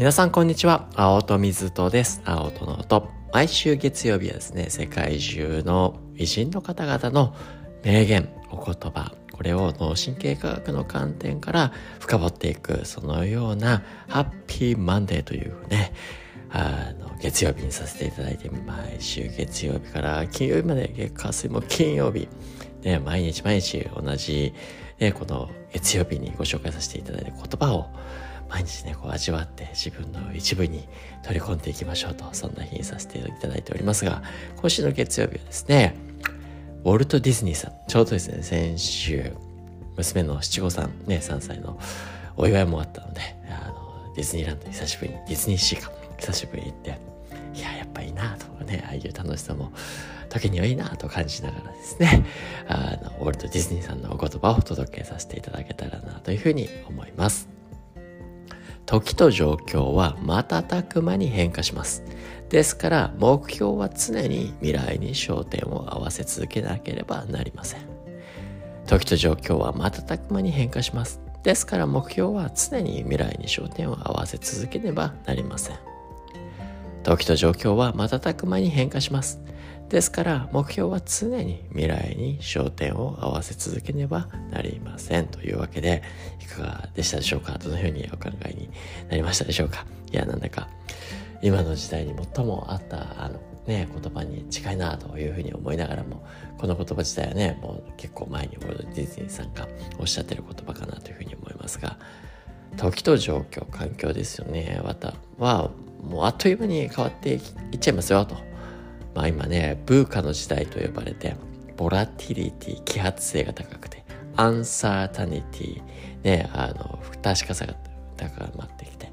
皆さんこんにちは。青戸水戸です。青戸の音。毎週月曜日はですね世界中の偉人の方々の名言お言葉。これを脳神経科学の観点から深掘っていくそのようなハッピーマンデーというねあの月曜日にさせていただいて毎週月曜日から金曜日まで月火水も金曜日、ね、毎日毎日同じ、ね、この月曜日にご紹介させていただいた言葉を毎日ねこう味わって自分の一部に取り込んでいきましょうとそんな日にさせていただいておりますが今週の月曜日はですねウォルト・ディズニーさんちょうどですね先週娘の七五三ね3歳のお祝いもあったのであのディズニーランド久しぶりにディズニーシーか久しぶりに行っていややっぱいいなとかねああいう楽しさも時にはいいなと感じながらですねあのウォルト・ディズニーさんのお言葉をお届けさせていただけたらなというふうに思います。時と状況は瞬く間に変化します。ですから目標は常に未来に焦点を合わせ続けなければなりません。時と状況は瞬く間に変化します。ですから目標は常に未来に焦点を合わせ続けねばなりません。時と状況は瞬く間に変化します。ですから目標は常に未来に焦点を合わせ続けねばなりませんというわけでいかがでしたでしょうか？どのようにお考えになりましたでしょうか？いやなんだか今の時代に最もあったあのね言葉に近いなというふうに思いながらもこの言葉自体はねもう結構前にウォルト・ディズニーさんがおっしゃってる言葉かなというふうに思いますが時と状況環境ですよね。またはもうあっという間に変わっていっちゃいますよと。まあ今ね、ブーカの時代と呼ばれて、ボラティリティ、揮発性が高くて、アンサータニティ、ね、あの、不確かさが高まってきて、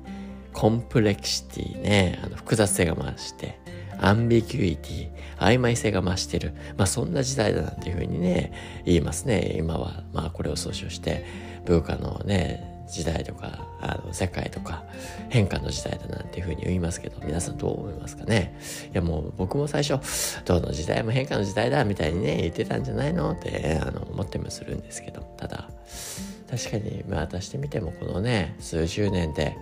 コンプレクシティね、あの複雑性が増して、アンビギュイティ、曖昧性が増してる。まあそんな時代だなんていうふうにね、言いますね。今は、まあこれを総称して、ブーカのね、時代とかあの世界とか変化の時代だなんていうふうに言いますけど皆さんどう思いますかね？いやもう僕も最初どの時代も変化の時代だみたいにね言ってたんじゃないのってあの思ってもするんですけど。ただ確かにまあ渡してみてもこのね数十年で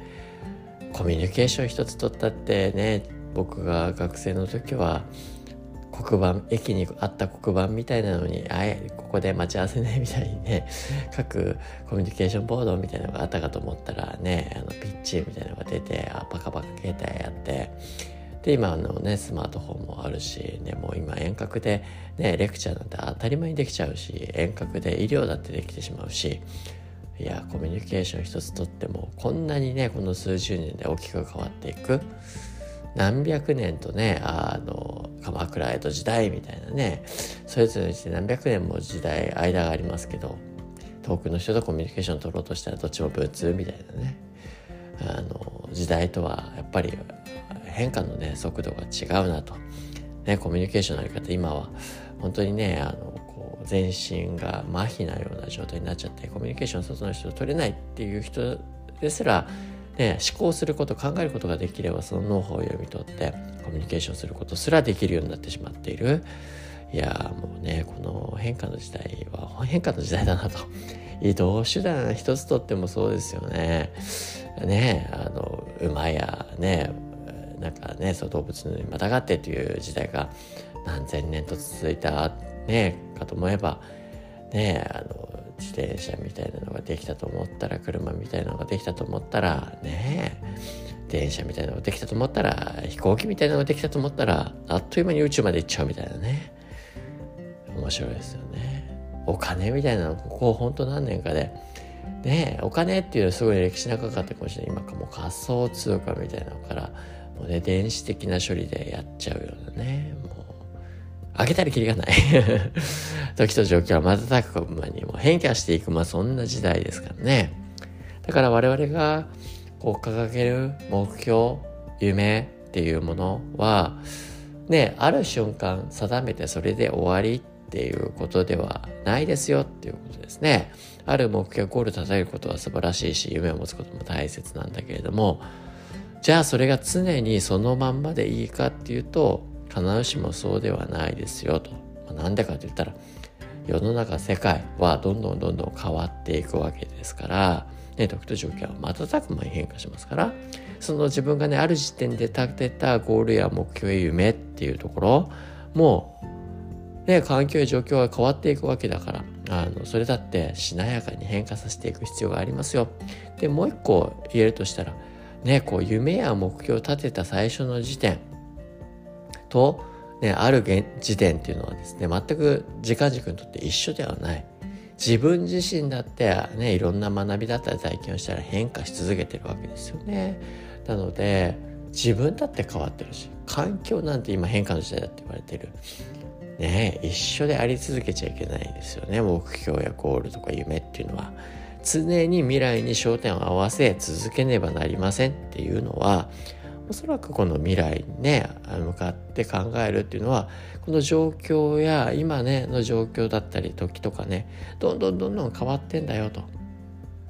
コミュニケーション一つ取ったってね僕が学生の時は黒板駅にあった黒板みたいなのにあえここで待ち合わせねみたいにね 各コミュニケーションボードみたいなのがあったかと思ったらねあのピッチみたいなのが出てあパカパカ携帯やって。で今のねスマートフォンもあるし、ね、もう今遠隔で、ね、レクチャーなんて当たり前にできちゃうし遠隔で医療だってできてしまうしいやコミュニケーション一つとってもこんなにねこの数十年で大きく変わっていく。何百年とねあの鎌倉江戸時代みたいなね。それぞれにして何百年も時代間がありますけど遠くの人とコミュニケーション取ろうとしたらどっちも文通みたいなね。あの時代とはやっぱり変化のね速度が違うなと、ね、コミュニケーションのあり方今は本当にねあのこう全身が麻痺なような状態になっちゃってコミュニケーション外の人と取れないっていう人ですらね、思考すること考えることができればそのノウハウを読み取ってコミュニケーションすることすらできるようになってしまっている。いやもうねこの変化の時代は変化の時代だなと。移動手段一つとってもそうですよね。ねあの馬やねなんかねそう動物にまたがってという時代が何千年と続いたねかと思えばねあの自転車みたいなのができたと思ったら車みたいなのができたと思ったらね電車みたいなのができたと思ったら飛行機みたいなのができたと思ったらあっという間に宇宙まで行っちゃうみたいなね。面白いですよね。お金みたいなのここほんと何年かで。ねお金っていうのはすごい歴史長かったかもしれない。今かもう仮想通貨みたいなのからもうね電子的な処理でやっちゃうようなねもう開けたりきりがない 時と状況は瞬く間にも変化していく、まあそんな時代ですからね。だから我々がこう掲げる目標、夢っていうものは、ね、ある瞬間定めてそれで終わりっていうことではないですよっていうことですね。ある目標、ゴール立てることは素晴らしいし、夢を持つことも大切なんだけれども、じゃあそれが常にそのまんまでいいかっていうと、必ずしもそうではないですよと。ま、なんでかと言ったら世の中世界はどんどんどんどん変わっていくわけですからね、時と状況は瞬く間に変化しますからその自分がねある時点で立てたゴールや目標や夢っていうところもうね環境や状況が変わっていくわけだからあのそれだってしなやかに変化させていく必要がありますよ。でもう一個言えるとしたらねこう夢や目標を立てた最初の時点と、ね、ある時点っていうのはですね全く時間軸にとって一緒ではない。自分自身だってねいろんな学びだったり体験をしたら変化し続けてるわけですよね。なので自分だって変わってるし環境なんて今変化の時代だって言われてる。ね一緒であり続けちゃいけないですよね目標やゴールとか夢っていうのは。常に未来に焦点を合わせ続けねばなりませんっていうのはおそらくこの未来にね向かって考えるっていうのはこの状況や今ねの状況だったり時とかねどんどんどんどん変わってんだよと。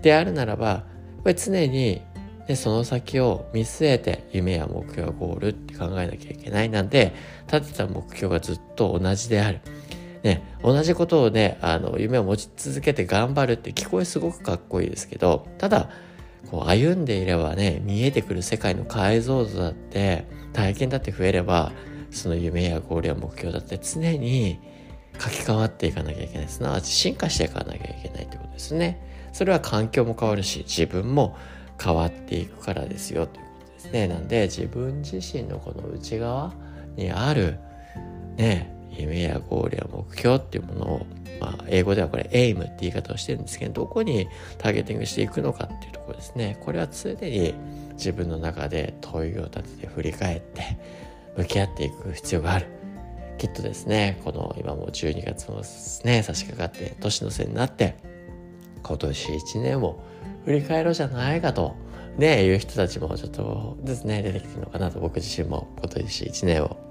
であるならばやっぱり常に、ね、その先を見据えて夢や目標ゴールって考えなきゃいけないなんで立てた目標がずっと同じである。ね、同じことをねあの夢を持ち続けて頑張るって聞こえすごくかっこいいですけどただこう歩んでいればね見えてくる世界の解像度だって体験だって増えればその夢やゴールや目標だって常に書き換わっていかなきゃいけないすな。わち進化していかなきゃいけないってことですね。それは環境も変わるし自分も変わっていくからですよということですね。なんで自分自身のこの内側にあるね夢やゴールや目標っていうものをまあ、英語ではこれエイムって言い方をしてるんですけどどこにターゲティングしていくのかっていうところですね。これは常に自分の中で問いを立てて振り返って向き合っていく必要がある。きっとですねこの今も12月もね差し掛かって年の瀬になって今年1年を振り返ろうじゃないかとねいう人たちもちょっとですね出てきてるのかなと僕自身も今年1年を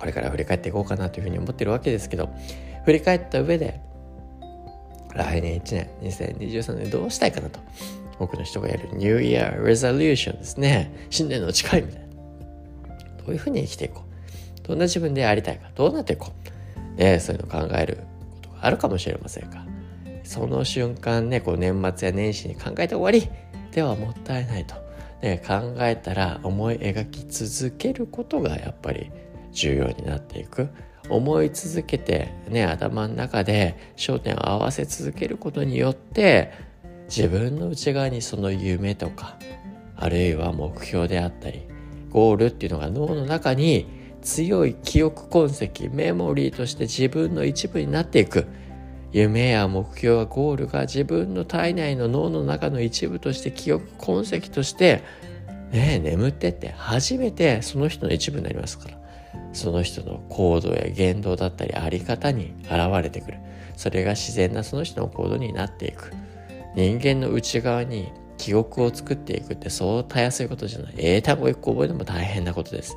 これから振り返っていこうかなというふうに思ってるわけですけど振り返った上で来年1年2023年どうしたいかなと多くの人がやる New Year Resolution ですね。新年の誓いみたいな。どういうふうに生きていこう？どんな自分でありたいか？どうなっていこう、ね、そういうのを考えることがあるかもしれませんがその瞬間ねこう年末や年始に考えて終わりではもったいないと、ね、考えたら思い描き続けることがやっぱり重要になっていく。思い続けてね頭の中で焦点を合わせ続けることによって自分の内側にその夢とかあるいは目標であったりゴールっていうのが脳の中に強い記憶痕跡メモリーとして自分の一部になっていく。夢や目標やゴールが自分の体内の脳の中の一部として記憶痕跡としてね眠ってって初めてその人の一部になりますから。その人の行動や言動だったりあり方に現れてくる。それが自然なその人の行動になっていく。人間の内側に記憶を作っていくってそうたやすいことじゃない。英単語一個覚えても大変なことです。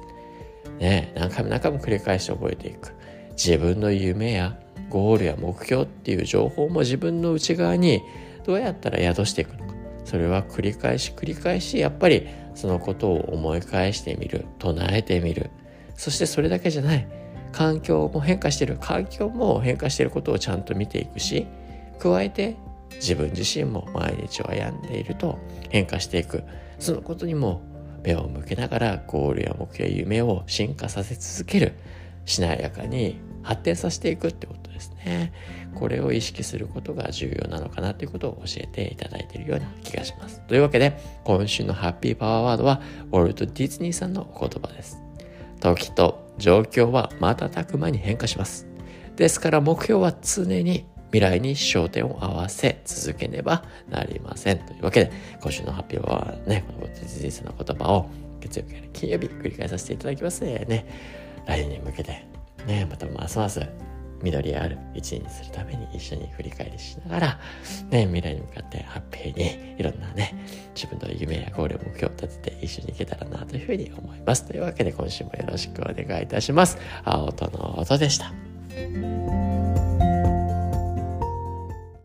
ね何回も何回も繰り返して覚えていく。自分の夢やゴールや目標っていう情報も自分の内側にどうやったら宿していくのか。それは繰り返し繰り返しやっぱりそのことを思い返してみる。唱えてみる。そしてそれだけじゃない。環境も変化してる。環境も変化してることをちゃんと見ていくし加えて自分自身も毎日を歩んでいると変化していく。そのことにも目を向けながらゴールや目標や夢を進化させ続ける。しなやかに発展させていくってことですね。これを意識することが重要なのかなということを教えていただいているような気がします。というわけで今週のハッピーパワーワードはウォルト・ディズニーさんの言葉です。時と状況は瞬く間に変化します。ですから目標は常に未来に焦点を合わせ続けねばなりません。というわけで、今週の発表はね、この事実の言葉を月曜日から金曜日繰り返させていただきますね、来年に向けて、ね、またますます緑ある一年にするために一緒に振り返りしながら、ね、未来に向かってハッピーにいろんなね、自分の夢やゴール目標を立てて一緒に行けたらなというふうに思います。というわけで今週もよろしくお願いいたします。青との音でした。